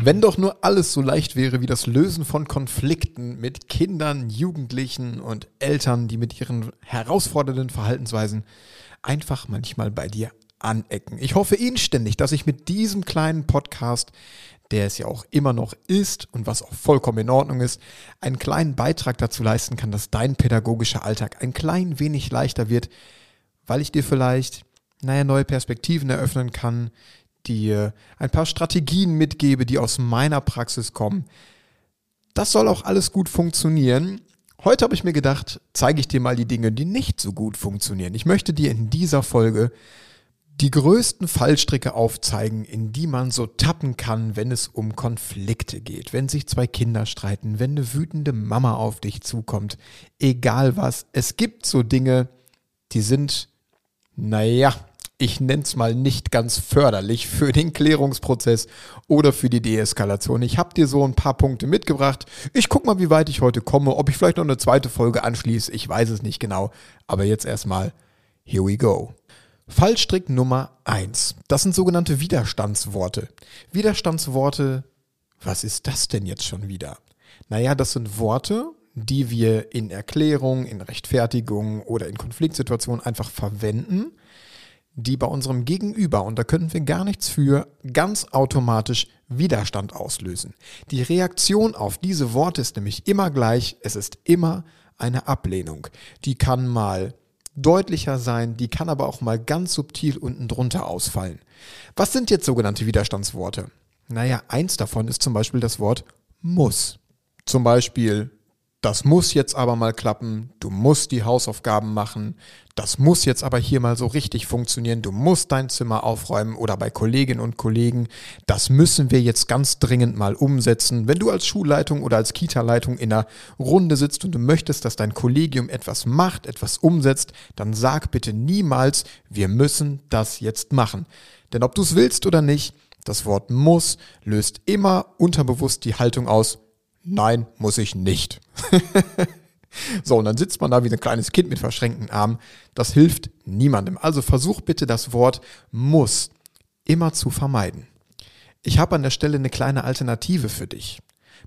Wenn doch nur alles so leicht wäre wie das Lösen von Konflikten mit Kindern, Jugendlichen und Eltern, die mit ihren herausfordernden Verhaltensweisen einfach manchmal bei dir anecken. Ich hoffe inständig, dass ich mit diesem kleinen Podcast, der es ja auch immer noch ist und was auch vollkommen in Ordnung ist, einen kleinen Beitrag dazu leisten kann, dass dein pädagogischer Alltag ein klein wenig leichter wird, weil ich dir vielleicht, naja, neue Perspektiven eröffnen kann, dir ein paar Strategien mitgebe, die aus meiner Praxis kommen. Das soll auch alles gut funktionieren. Heute habe ich mir gedacht, zeige ich dir mal die Dinge, die nicht so gut funktionieren. Ich möchte dir in dieser Folge die größten Fallstricke aufzeigen, in die man so tappen kann, wenn es um Konflikte geht, wenn sich zwei Kinder streiten, wenn eine wütende Mama auf dich zukommt, egal was. Es gibt so Dinge, die sind, naja, ich nenne es mal nicht ganz förderlich für den Klärungsprozess oder für die Deeskalation. Ich habe dir so ein paar Punkte mitgebracht. Ich guck mal, wie weit ich heute komme, ob ich vielleicht noch eine zweite Folge anschließe. Ich weiß es nicht genau. Aber jetzt erstmal, here we go. Fallstrick Nummer eins. Das sind sogenannte Widerstandsworte. Widerstandsworte, was ist das denn jetzt schon wieder? Naja, das sind Worte, die wir in Erklärung, in Rechtfertigung oder in Konfliktsituationen einfach verwenden, die bei unserem Gegenüber, und da können wir gar nichts für, ganz automatisch Widerstand auslösen. Die Reaktion auf diese Worte ist nämlich immer gleich, es ist immer eine Ablehnung. Die kann mal deutlicher sein, die kann aber auch mal ganz subtil unten drunter ausfallen. Was sind jetzt sogenannte Widerstandsworte? Naja, eins davon ist zum Beispiel das Wort muss. Zum Beispiel das muss jetzt aber mal klappen, du musst die Hausaufgaben machen, das muss jetzt aber hier mal so richtig funktionieren, du musst dein Zimmer aufräumen oder bei Kolleginnen und Kollegen, das müssen wir jetzt ganz dringend mal umsetzen. Wenn du als Schulleitung oder als Kita-Leitung in einer Runde sitzt und du möchtest, dass dein Kollegium etwas macht, etwas umsetzt, dann sag bitte niemals, wir müssen das jetzt machen. Denn ob du es willst oder nicht, das Wort muss löst immer unterbewusst die Haltung aus, nein, muss ich nicht. so, und dann sitzt man da wie ein kleines Kind mit verschränkten Armen. Das hilft niemandem. Also versuch bitte das Wort muss immer zu vermeiden. Ich habe an der Stelle eine kleine Alternative für dich.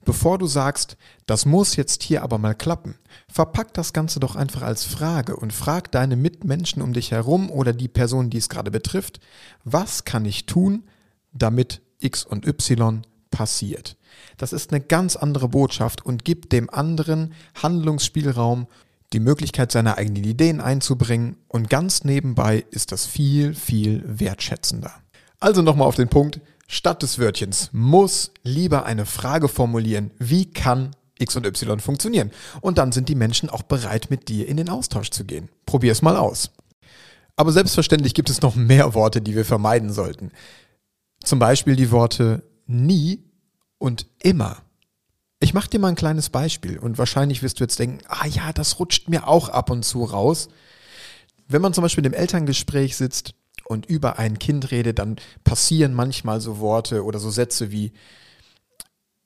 Bevor du sagst, das muss jetzt hier aber mal klappen, verpack das Ganze doch einfach als Frage und frag deine Mitmenschen um dich herum oder die Person, die es gerade betrifft, was kann ich tun, damit X und Y passiert. Das ist eine ganz andere Botschaft und gibt dem anderen Handlungsspielraum, die Möglichkeit, seine eigenen Ideen einzubringen und ganz nebenbei ist das viel, viel wertschätzender. Also nochmal auf den Punkt, statt des Wörtchens muss lieber eine Frage formulieren, wie kann X und Y funktionieren? Und dann sind die Menschen auch bereit, mit dir in den Austausch zu gehen. Probier es mal aus. Aber selbstverständlich gibt es noch mehr Worte, die wir vermeiden sollten. Zum Beispiel die Worte nie und immer. Ich mache dir mal ein kleines Beispiel und wahrscheinlich wirst du jetzt denken, ah ja, das rutscht mir auch ab und zu raus. Wenn man zum Beispiel im Elterngespräch sitzt und über ein Kind redet, dann passieren manchmal so Worte oder so Sätze wie,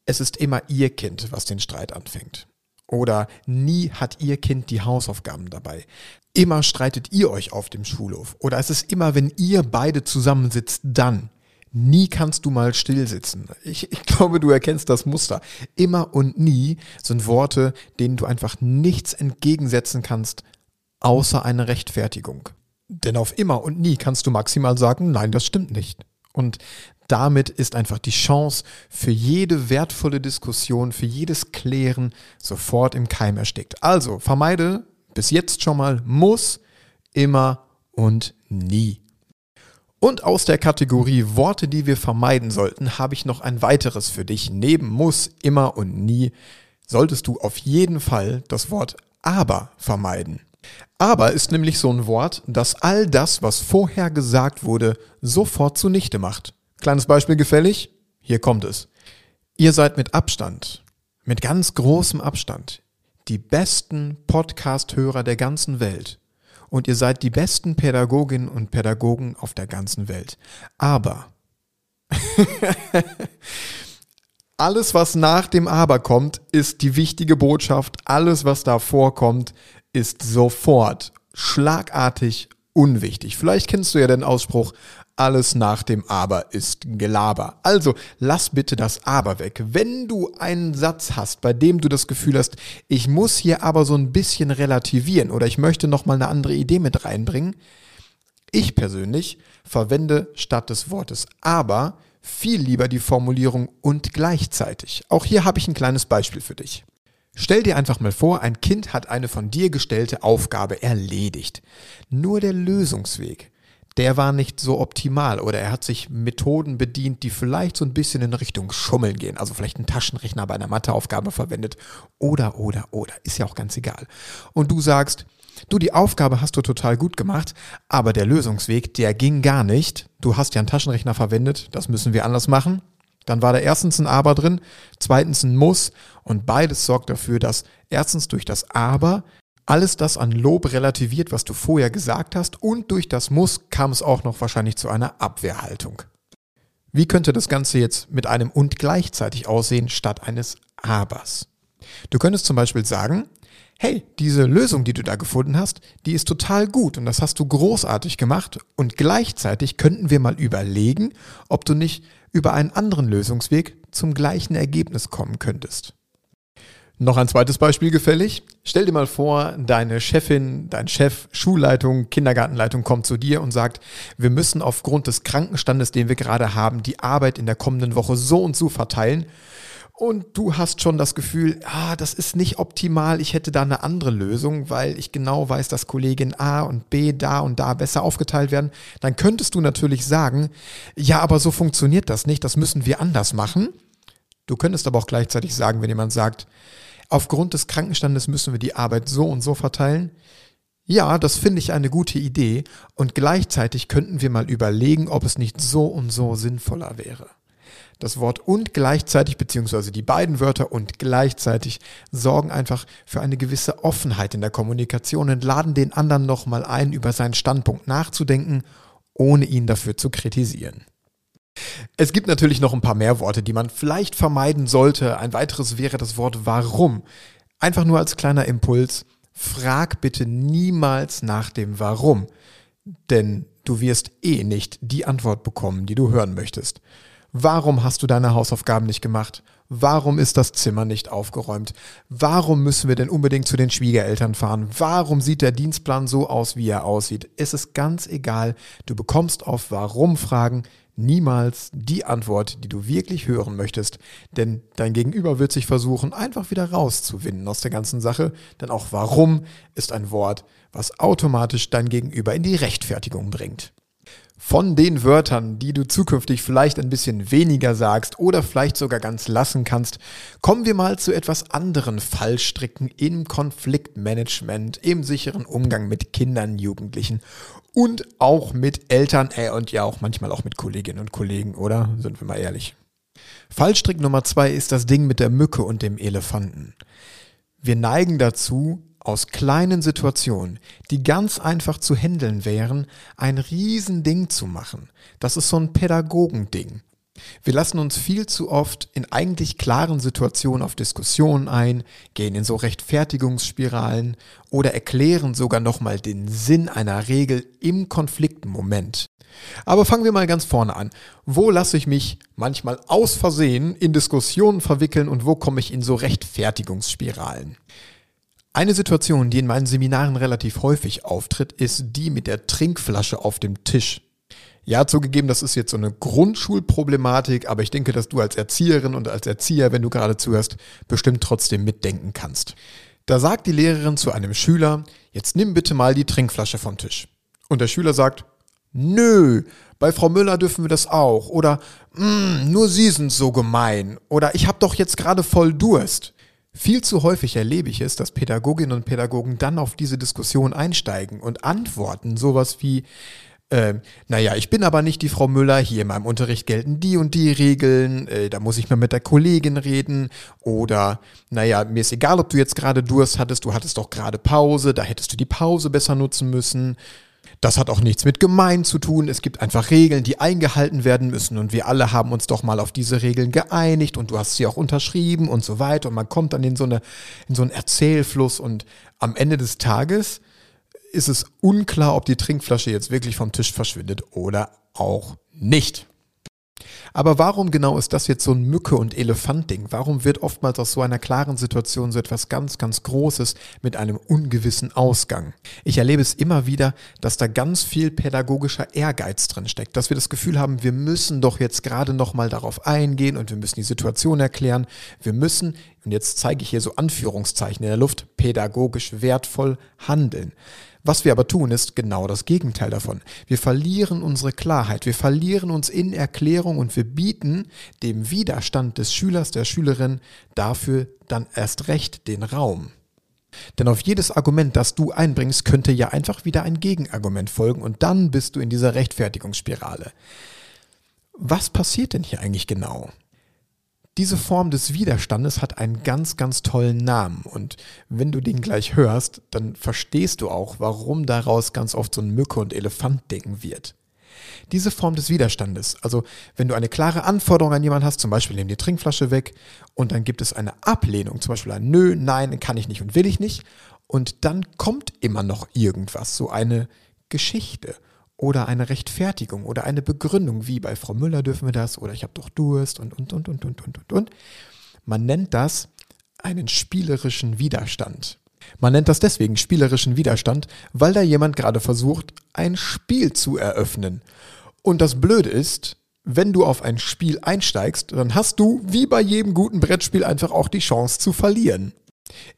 es ist immer ihr Kind, was den Streit anfängt. Oder nie hat ihr Kind die Hausaufgaben dabei. Immer streitet ihr euch auf dem Schulhof. Oder es ist immer, wenn ihr beide zusammensitzt, dann. Nie kannst du mal still sitzen. Ich, ich glaube, du erkennst das Muster. Immer und nie sind Worte, denen du einfach nichts entgegensetzen kannst, außer eine Rechtfertigung. Denn auf immer und nie kannst du maximal sagen, nein, das stimmt nicht. Und damit ist einfach die Chance für jede wertvolle Diskussion, für jedes Klären sofort im Keim erstickt. Also vermeide bis jetzt schon mal muss, immer und nie. Und aus der Kategorie Worte, die wir vermeiden sollten, habe ich noch ein weiteres für dich. Neben muss, immer und nie solltest du auf jeden Fall das Wort aber vermeiden. Aber ist nämlich so ein Wort, das all das, was vorher gesagt wurde, sofort zunichte macht. Kleines Beispiel gefällig? Hier kommt es. Ihr seid mit Abstand, mit ganz großem Abstand, die besten Podcast-Hörer der ganzen Welt. Und ihr seid die besten Pädagoginnen und Pädagogen auf der ganzen Welt. Aber alles, was nach dem Aber kommt, ist die wichtige Botschaft. Alles, was davor kommt, ist sofort schlagartig unwichtig. Vielleicht kennst du ja den Ausspruch, alles nach dem Aber ist Gelaber. Also lass bitte das Aber weg. Wenn du einen Satz hast, bei dem du das Gefühl hast, ich muss hier aber so ein bisschen relativieren oder ich möchte noch mal eine andere Idee mit reinbringen, ich persönlich verwende statt des Wortes aber viel lieber die Formulierung und gleichzeitig. Auch hier habe ich ein kleines Beispiel für dich. Stell dir einfach mal vor, ein Kind hat eine von dir gestellte Aufgabe erledigt. Nur der Lösungsweg, der war nicht so optimal oder er hat sich Methoden bedient, die vielleicht so ein bisschen in Richtung Schummeln gehen. Also vielleicht einen Taschenrechner bei einer Matheaufgabe verwendet oder, oder, oder. Ist ja auch ganz egal. Und du sagst, du, die Aufgabe hast du total gut gemacht, aber der Lösungsweg, der ging gar nicht. Du hast ja einen Taschenrechner verwendet, das müssen wir anders machen. Dann war da erstens ein Aber drin, zweitens ein Muss und beides sorgt dafür, dass erstens durch das Aber alles das an Lob relativiert, was du vorher gesagt hast und durch das Muss kam es auch noch wahrscheinlich zu einer Abwehrhaltung. Wie könnte das Ganze jetzt mit einem und gleichzeitig aussehen statt eines Abers? Du könntest zum Beispiel sagen, hey, diese Lösung, die du da gefunden hast, die ist total gut und das hast du großartig gemacht und gleichzeitig könnten wir mal überlegen, ob du nicht über einen anderen Lösungsweg zum gleichen Ergebnis kommen könntest. Noch ein zweites Beispiel gefällig. Stell dir mal vor, deine Chefin, dein Chef, Schulleitung, Kindergartenleitung kommt zu dir und sagt, wir müssen aufgrund des Krankenstandes, den wir gerade haben, die Arbeit in der kommenden Woche so und so verteilen. Und du hast schon das Gefühl, ah, das ist nicht optimal, ich hätte da eine andere Lösung, weil ich genau weiß, dass Kollegin A und B da und da besser aufgeteilt werden. Dann könntest du natürlich sagen, ja, aber so funktioniert das nicht, das müssen wir anders machen. Du könntest aber auch gleichzeitig sagen, wenn jemand sagt, aufgrund des Krankenstandes müssen wir die Arbeit so und so verteilen. Ja, das finde ich eine gute Idee und gleichzeitig könnten wir mal überlegen, ob es nicht so und so sinnvoller wäre. Das Wort und gleichzeitig, beziehungsweise die beiden Wörter und gleichzeitig, sorgen einfach für eine gewisse Offenheit in der Kommunikation und laden den anderen nochmal ein, über seinen Standpunkt nachzudenken, ohne ihn dafür zu kritisieren. Es gibt natürlich noch ein paar mehr Worte, die man vielleicht vermeiden sollte. Ein weiteres wäre das Wort warum. Einfach nur als kleiner Impuls. Frag bitte niemals nach dem Warum. Denn du wirst eh nicht die Antwort bekommen, die du hören möchtest. Warum hast du deine Hausaufgaben nicht gemacht? Warum ist das Zimmer nicht aufgeräumt? Warum müssen wir denn unbedingt zu den Schwiegereltern fahren? Warum sieht der Dienstplan so aus, wie er aussieht? Es ist ganz egal. Du bekommst auf Warum-Fragen niemals die Antwort, die du wirklich hören möchtest, denn dein Gegenüber wird sich versuchen, einfach wieder rauszuwinden aus der ganzen Sache, denn auch warum ist ein Wort, was automatisch dein Gegenüber in die Rechtfertigung bringt. Von den Wörtern, die du zukünftig vielleicht ein bisschen weniger sagst oder vielleicht sogar ganz lassen kannst, kommen wir mal zu etwas anderen Fallstricken im Konfliktmanagement, im sicheren Umgang mit Kindern, Jugendlichen und auch mit Eltern äh, und ja auch manchmal auch mit Kolleginnen und Kollegen, oder? Sind wir mal ehrlich. Fallstrick Nummer zwei ist das Ding mit der Mücke und dem Elefanten. Wir neigen dazu, aus kleinen Situationen, die ganz einfach zu handeln wären, ein Riesending zu machen. Das ist so ein Pädagogending. Wir lassen uns viel zu oft in eigentlich klaren Situationen auf Diskussionen ein, gehen in so Rechtfertigungsspiralen oder erklären sogar nochmal den Sinn einer Regel im Konfliktmoment. Aber fangen wir mal ganz vorne an. Wo lasse ich mich manchmal aus Versehen in Diskussionen verwickeln und wo komme ich in so Rechtfertigungsspiralen? Eine Situation, die in meinen Seminaren relativ häufig auftritt, ist die mit der Trinkflasche auf dem Tisch. Ja, zugegeben, das ist jetzt so eine Grundschulproblematik, aber ich denke, dass du als Erzieherin und als Erzieher, wenn du gerade zuhörst, bestimmt trotzdem mitdenken kannst. Da sagt die Lehrerin zu einem Schüler, jetzt nimm bitte mal die Trinkflasche vom Tisch. Und der Schüler sagt, nö, bei Frau Müller dürfen wir das auch. Oder, mm, nur Sie sind so gemein. Oder ich habe doch jetzt gerade voll Durst. Viel zu häufig erlebe ich es, dass Pädagoginnen und Pädagogen dann auf diese Diskussion einsteigen und antworten sowas wie, äh, naja, ich bin aber nicht die Frau Müller, hier in meinem Unterricht gelten die und die Regeln, äh, da muss ich mal mit der Kollegin reden. Oder, naja, mir ist egal, ob du jetzt gerade Durst hattest, du hattest doch gerade Pause, da hättest du die Pause besser nutzen müssen. Das hat auch nichts mit gemein zu tun. Es gibt einfach Regeln, die eingehalten werden müssen. Und wir alle haben uns doch mal auf diese Regeln geeinigt. Und du hast sie auch unterschrieben und so weiter. Und man kommt dann in so, eine, in so einen Erzählfluss. Und am Ende des Tages ist es unklar, ob die Trinkflasche jetzt wirklich vom Tisch verschwindet oder auch nicht. Aber warum genau ist das jetzt so ein Mücke- und Elefant-Ding? Warum wird oftmals aus so einer klaren Situation so etwas ganz, ganz Großes mit einem ungewissen Ausgang? Ich erlebe es immer wieder, dass da ganz viel pädagogischer Ehrgeiz drin steckt, dass wir das Gefühl haben, wir müssen doch jetzt gerade nochmal darauf eingehen und wir müssen die Situation erklären. Wir müssen, und jetzt zeige ich hier so Anführungszeichen in der Luft, pädagogisch wertvoll handeln. Was wir aber tun, ist genau das Gegenteil davon. Wir verlieren unsere Klarheit, wir verlieren uns in Erklärung und wir bieten dem Widerstand des Schülers, der Schülerin dafür dann erst recht den Raum. Denn auf jedes Argument, das du einbringst, könnte ja einfach wieder ein Gegenargument folgen und dann bist du in dieser Rechtfertigungsspirale. Was passiert denn hier eigentlich genau? Diese Form des Widerstandes hat einen ganz, ganz tollen Namen. Und wenn du den gleich hörst, dann verstehst du auch, warum daraus ganz oft so ein Mücke- und Elefant-Ding wird. Diese Form des Widerstandes, also wenn du eine klare Anforderung an jemanden hast, zum Beispiel nimm die Trinkflasche weg und dann gibt es eine Ablehnung, zum Beispiel ein Nö, Nein, kann ich nicht und will ich nicht. Und dann kommt immer noch irgendwas, so eine Geschichte oder eine Rechtfertigung oder eine Begründung, wie bei Frau Müller dürfen wir das oder ich habe doch Durst und, und, und, und, und, und, und, und. Man nennt das einen spielerischen Widerstand. Man nennt das deswegen spielerischen Widerstand, weil da jemand gerade versucht, ein Spiel zu eröffnen. Und das Blöde ist, wenn du auf ein Spiel einsteigst, dann hast du, wie bei jedem guten Brettspiel, einfach auch die Chance zu verlieren.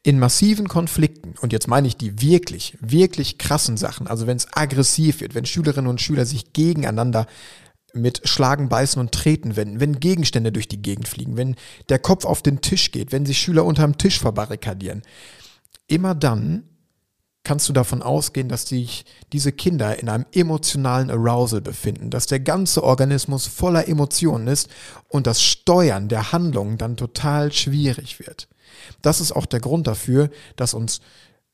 In massiven Konflikten, und jetzt meine ich die wirklich, wirklich krassen Sachen, also wenn es aggressiv wird, wenn Schülerinnen und Schüler sich gegeneinander mit Schlagen, Beißen und Treten wenden, wenn Gegenstände durch die Gegend fliegen, wenn der Kopf auf den Tisch geht, wenn sich Schüler unterm Tisch verbarrikadieren, immer dann kannst du davon ausgehen, dass sich diese Kinder in einem emotionalen Arousal befinden, dass der ganze Organismus voller Emotionen ist und das Steuern der Handlungen dann total schwierig wird. Das ist auch der Grund dafür, dass uns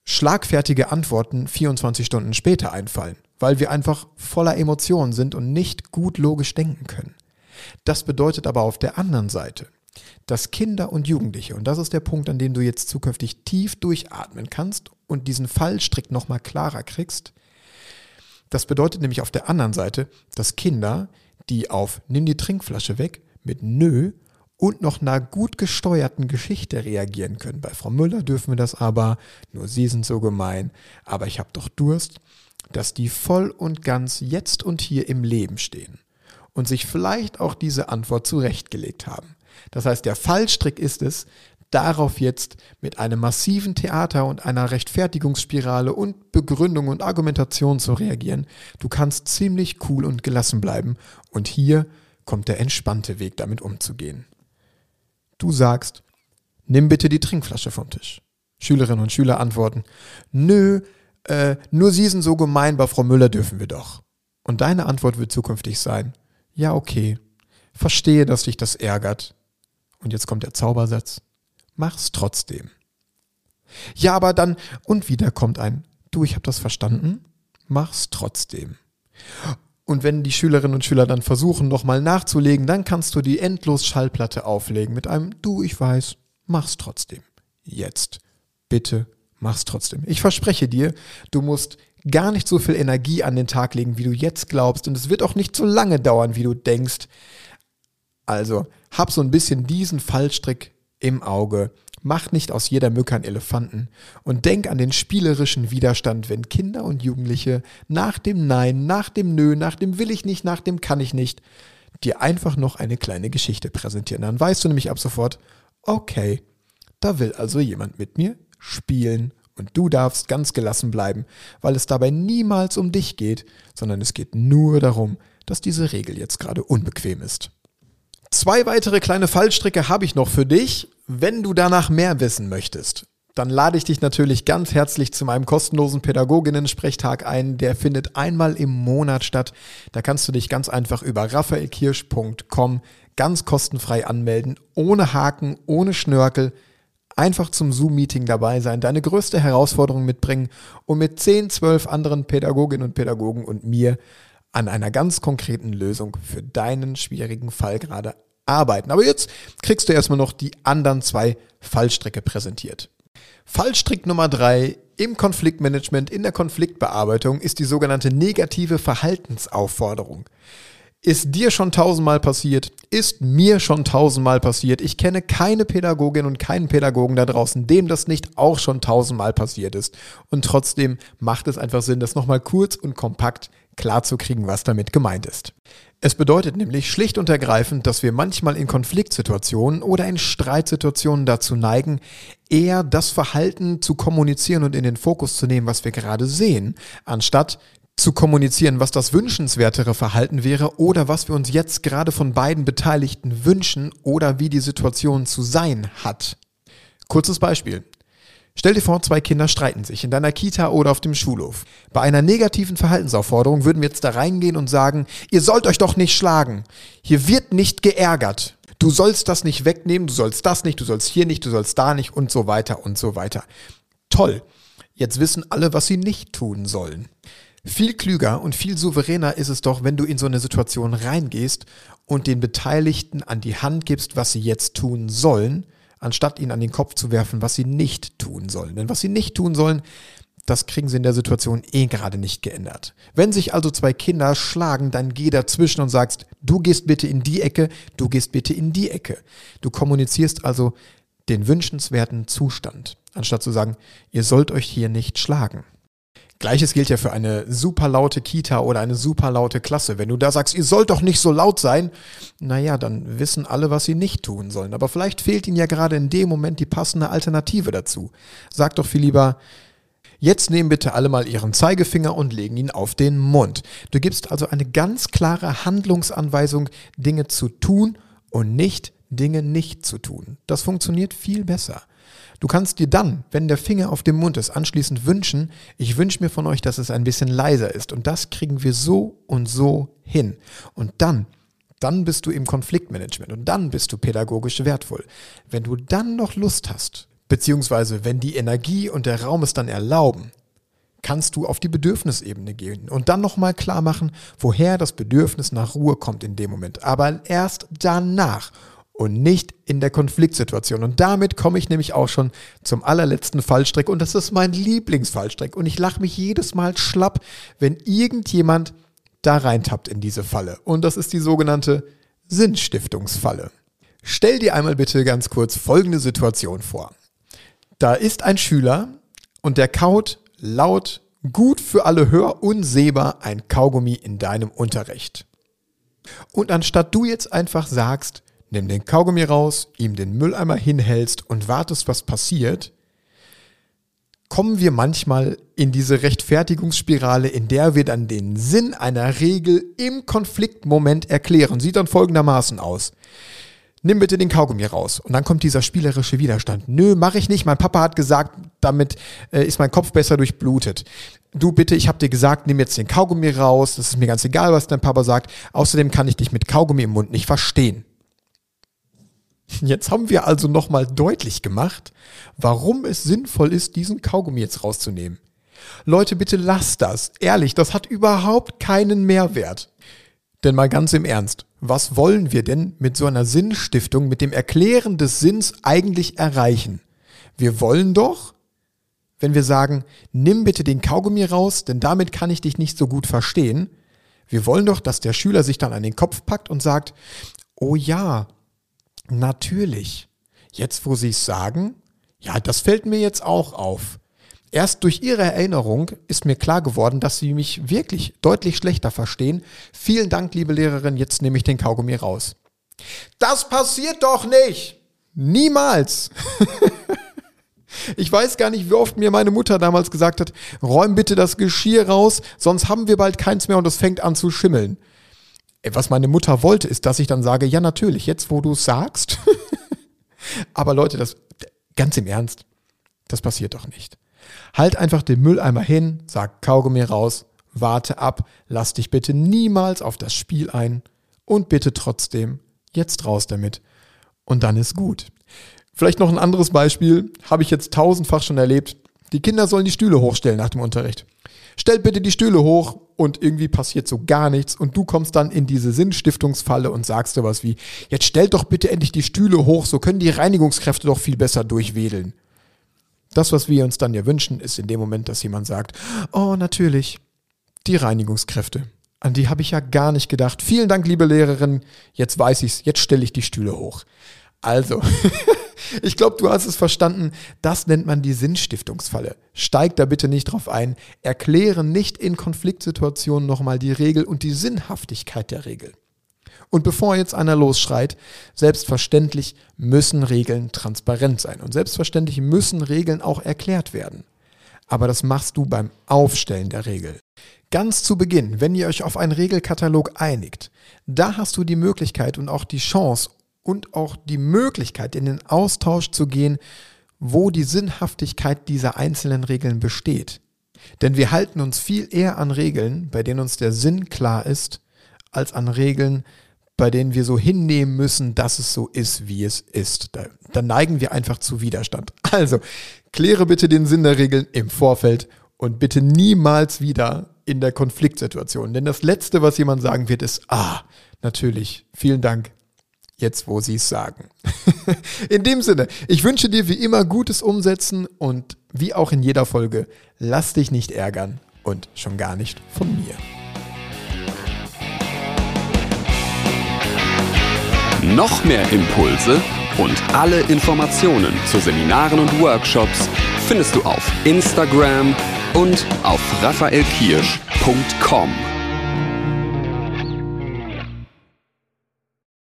schlagfertige Antworten 24 Stunden später einfallen, weil wir einfach voller Emotionen sind und nicht gut logisch denken können. Das bedeutet aber auf der anderen Seite, dass Kinder und Jugendliche, und das ist der Punkt, an dem du jetzt zukünftig tief durchatmen kannst und diesen Fallstrick nochmal klarer kriegst, das bedeutet nämlich auf der anderen Seite, dass Kinder, die auf Nimm die Trinkflasche weg mit Nö und noch einer gut gesteuerten Geschichte reagieren können. Bei Frau Müller dürfen wir das aber, nur Sie sind so gemein, aber ich habe doch Durst, dass die voll und ganz jetzt und hier im Leben stehen und sich vielleicht auch diese Antwort zurechtgelegt haben. Das heißt, der Fallstrick ist es, darauf jetzt mit einem massiven Theater und einer Rechtfertigungsspirale und Begründung und Argumentation zu reagieren. Du kannst ziemlich cool und gelassen bleiben und hier kommt der entspannte Weg damit umzugehen. Du sagst, nimm bitte die Trinkflasche vom Tisch. Schülerinnen und Schüler antworten, nö, äh, nur Sie sind so gemein, bei Frau Müller dürfen wir doch. Und deine Antwort wird zukünftig sein, ja okay, verstehe, dass dich das ärgert. Und jetzt kommt der Zaubersatz, mach's trotzdem. Ja, aber dann, und wieder kommt ein, du, ich habe das verstanden, mach's trotzdem. Und wenn die Schülerinnen und Schüler dann versuchen, nochmal nachzulegen, dann kannst du die endlos Schallplatte auflegen mit einem Du, ich weiß, mach's trotzdem. Jetzt. Bitte, mach's trotzdem. Ich verspreche dir, du musst gar nicht so viel Energie an den Tag legen, wie du jetzt glaubst. Und es wird auch nicht so lange dauern, wie du denkst. Also, hab so ein bisschen diesen Fallstrick im Auge Mach nicht aus jeder Mücke einen Elefanten und denk an den spielerischen Widerstand, wenn Kinder und Jugendliche nach dem Nein, nach dem Nö, nach dem Will ich nicht, nach dem Kann ich nicht, dir einfach noch eine kleine Geschichte präsentieren. Dann weißt du nämlich ab sofort, okay, da will also jemand mit mir spielen und du darfst ganz gelassen bleiben, weil es dabei niemals um dich geht, sondern es geht nur darum, dass diese Regel jetzt gerade unbequem ist. Zwei weitere kleine Fallstricke habe ich noch für dich wenn du danach mehr wissen möchtest, dann lade ich dich natürlich ganz herzlich zu meinem kostenlosen Pädagoginnen-Sprechtag ein. Der findet einmal im Monat statt. Da kannst du dich ganz einfach über raphaelkirsch.com ganz kostenfrei anmelden, ohne Haken, ohne Schnörkel. Einfach zum Zoom-Meeting dabei sein, deine größte Herausforderung mitbringen und mit 10, 12 anderen Pädagoginnen und Pädagogen und mir an einer ganz konkreten Lösung für deinen schwierigen Fall gerade arbeiten. Aber jetzt kriegst du erstmal noch die anderen zwei Fallstricke präsentiert. Fallstrick Nummer drei im Konfliktmanagement, in der Konfliktbearbeitung ist die sogenannte negative Verhaltensaufforderung. Ist dir schon tausendmal passiert? Ist mir schon tausendmal passiert? Ich kenne keine Pädagogin und keinen Pädagogen da draußen, dem das nicht auch schon tausendmal passiert ist. Und trotzdem macht es einfach Sinn, das nochmal kurz und kompakt klarzukriegen, was damit gemeint ist. Es bedeutet nämlich schlicht und ergreifend, dass wir manchmal in Konfliktsituationen oder in Streitsituationen dazu neigen, eher das Verhalten zu kommunizieren und in den Fokus zu nehmen, was wir gerade sehen, anstatt zu kommunizieren, was das wünschenswertere Verhalten wäre oder was wir uns jetzt gerade von beiden Beteiligten wünschen oder wie die Situation zu sein hat. Kurzes Beispiel. Stell dir vor, zwei Kinder streiten sich in deiner Kita oder auf dem Schulhof. Bei einer negativen Verhaltensaufforderung würden wir jetzt da reingehen und sagen, ihr sollt euch doch nicht schlagen. Hier wird nicht geärgert. Du sollst das nicht wegnehmen, du sollst das nicht, du sollst hier nicht, du sollst da nicht und so weiter und so weiter. Toll. Jetzt wissen alle, was sie nicht tun sollen. Viel klüger und viel souveräner ist es doch, wenn du in so eine Situation reingehst und den Beteiligten an die Hand gibst, was sie jetzt tun sollen, anstatt ihnen an den Kopf zu werfen, was sie nicht tun sollen. Denn was sie nicht tun sollen, das kriegen sie in der Situation eh gerade nicht geändert. Wenn sich also zwei Kinder schlagen, dann geh dazwischen und sagst, du gehst bitte in die Ecke, du gehst bitte in die Ecke. Du kommunizierst also den wünschenswerten Zustand, anstatt zu sagen, ihr sollt euch hier nicht schlagen. Gleiches gilt ja für eine super laute Kita oder eine super laute Klasse. Wenn du da sagst, ihr sollt doch nicht so laut sein, naja, dann wissen alle, was sie nicht tun sollen. Aber vielleicht fehlt ihnen ja gerade in dem Moment die passende Alternative dazu. Sag doch viel lieber, Jetzt nehmen bitte alle mal ihren Zeigefinger und legen ihn auf den Mund. Du gibst also eine ganz klare Handlungsanweisung, Dinge zu tun und nicht Dinge nicht zu tun. Das funktioniert viel besser. Du kannst dir dann, wenn der Finger auf dem Mund ist, anschließend wünschen, ich wünsche mir von euch, dass es ein bisschen leiser ist. Und das kriegen wir so und so hin. Und dann, dann bist du im Konfliktmanagement und dann bist du pädagogisch wertvoll. Wenn du dann noch Lust hast, beziehungsweise wenn die Energie und der Raum es dann erlauben, kannst du auf die Bedürfnisebene gehen und dann nochmal klar machen, woher das Bedürfnis nach Ruhe kommt in dem Moment. Aber erst danach und nicht in der Konfliktsituation. Und damit komme ich nämlich auch schon zum allerletzten Fallstrick und das ist mein Lieblingsfallstrick und ich lache mich jedes Mal schlapp, wenn irgendjemand da reintappt in diese Falle. Und das ist die sogenannte Sinnstiftungsfalle. Stell dir einmal bitte ganz kurz folgende Situation vor. Da ist ein Schüler und der kaut laut, gut für alle hör und sehbar ein Kaugummi in deinem Unterricht. Und anstatt du jetzt einfach sagst, nimm den Kaugummi raus, ihm den Mülleimer hinhältst und wartest, was passiert, kommen wir manchmal in diese Rechtfertigungsspirale, in der wir dann den Sinn einer Regel im Konfliktmoment erklären. Sieht dann folgendermaßen aus. Nimm bitte den Kaugummi raus. Und dann kommt dieser spielerische Widerstand. Nö, mache ich nicht. Mein Papa hat gesagt, damit äh, ist mein Kopf besser durchblutet. Du bitte, ich habe dir gesagt, nimm jetzt den Kaugummi raus. Das ist mir ganz egal, was dein Papa sagt. Außerdem kann ich dich mit Kaugummi im Mund nicht verstehen. Jetzt haben wir also nochmal deutlich gemacht, warum es sinnvoll ist, diesen Kaugummi jetzt rauszunehmen. Leute, bitte lasst das. Ehrlich, das hat überhaupt keinen Mehrwert. Denn mal ganz im Ernst, was wollen wir denn mit so einer Sinnstiftung, mit dem Erklären des Sinns eigentlich erreichen? Wir wollen doch, wenn wir sagen, nimm bitte den Kaugummi raus, denn damit kann ich dich nicht so gut verstehen. Wir wollen doch, dass der Schüler sich dann an den Kopf packt und sagt, oh ja, Natürlich. Jetzt, wo Sie es sagen, ja, das fällt mir jetzt auch auf. Erst durch Ihre Erinnerung ist mir klar geworden, dass Sie mich wirklich deutlich schlechter verstehen. Vielen Dank, liebe Lehrerin, jetzt nehme ich den Kaugummi raus. Das passiert doch nicht! Niemals! ich weiß gar nicht, wie oft mir meine Mutter damals gesagt hat, räum bitte das Geschirr raus, sonst haben wir bald keins mehr und es fängt an zu schimmeln was meine Mutter wollte, ist, dass ich dann sage, ja natürlich, jetzt wo du es sagst. Aber Leute, das ganz im Ernst. Das passiert doch nicht. Halt einfach den Mülleimer hin, sag Kaugummi raus, warte ab, lass dich bitte niemals auf das Spiel ein und bitte trotzdem jetzt raus damit. Und dann ist gut. Vielleicht noch ein anderes Beispiel, habe ich jetzt tausendfach schon erlebt. Die Kinder sollen die Stühle hochstellen nach dem Unterricht. Stellt bitte die Stühle hoch und irgendwie passiert so gar nichts und du kommst dann in diese Sinnstiftungsfalle und sagst dir was wie, jetzt stellt doch bitte endlich die Stühle hoch, so können die Reinigungskräfte doch viel besser durchwedeln. Das, was wir uns dann ja wünschen, ist in dem Moment, dass jemand sagt, oh natürlich, die Reinigungskräfte. An die habe ich ja gar nicht gedacht. Vielen Dank, liebe Lehrerin. Jetzt weiß ich's. Jetzt stelle ich die Stühle hoch. Also, ich glaube, du hast es verstanden. Das nennt man die Sinnstiftungsfalle. Steig da bitte nicht drauf ein. Erkläre nicht in Konfliktsituationen nochmal die Regel und die Sinnhaftigkeit der Regel. Und bevor jetzt einer losschreit, selbstverständlich müssen Regeln transparent sein. Und selbstverständlich müssen Regeln auch erklärt werden. Aber das machst du beim Aufstellen der Regel. Ganz zu Beginn, wenn ihr euch auf einen Regelkatalog einigt, da hast du die Möglichkeit und auch die Chance, und auch die Möglichkeit, in den Austausch zu gehen, wo die Sinnhaftigkeit dieser einzelnen Regeln besteht. Denn wir halten uns viel eher an Regeln, bei denen uns der Sinn klar ist, als an Regeln, bei denen wir so hinnehmen müssen, dass es so ist, wie es ist. Da, da neigen wir einfach zu Widerstand. Also, kläre bitte den Sinn der Regeln im Vorfeld und bitte niemals wieder in der Konfliktsituation. Denn das Letzte, was jemand sagen wird, ist, ah, natürlich, vielen Dank, jetzt wo sie es sagen. in dem Sinne, ich wünsche dir wie immer gutes Umsetzen und wie auch in jeder Folge, lass dich nicht ärgern und schon gar nicht von mir. Noch mehr Impulse und alle Informationen zu Seminaren und Workshops findest du auf Instagram und auf raphaelkirsch.com.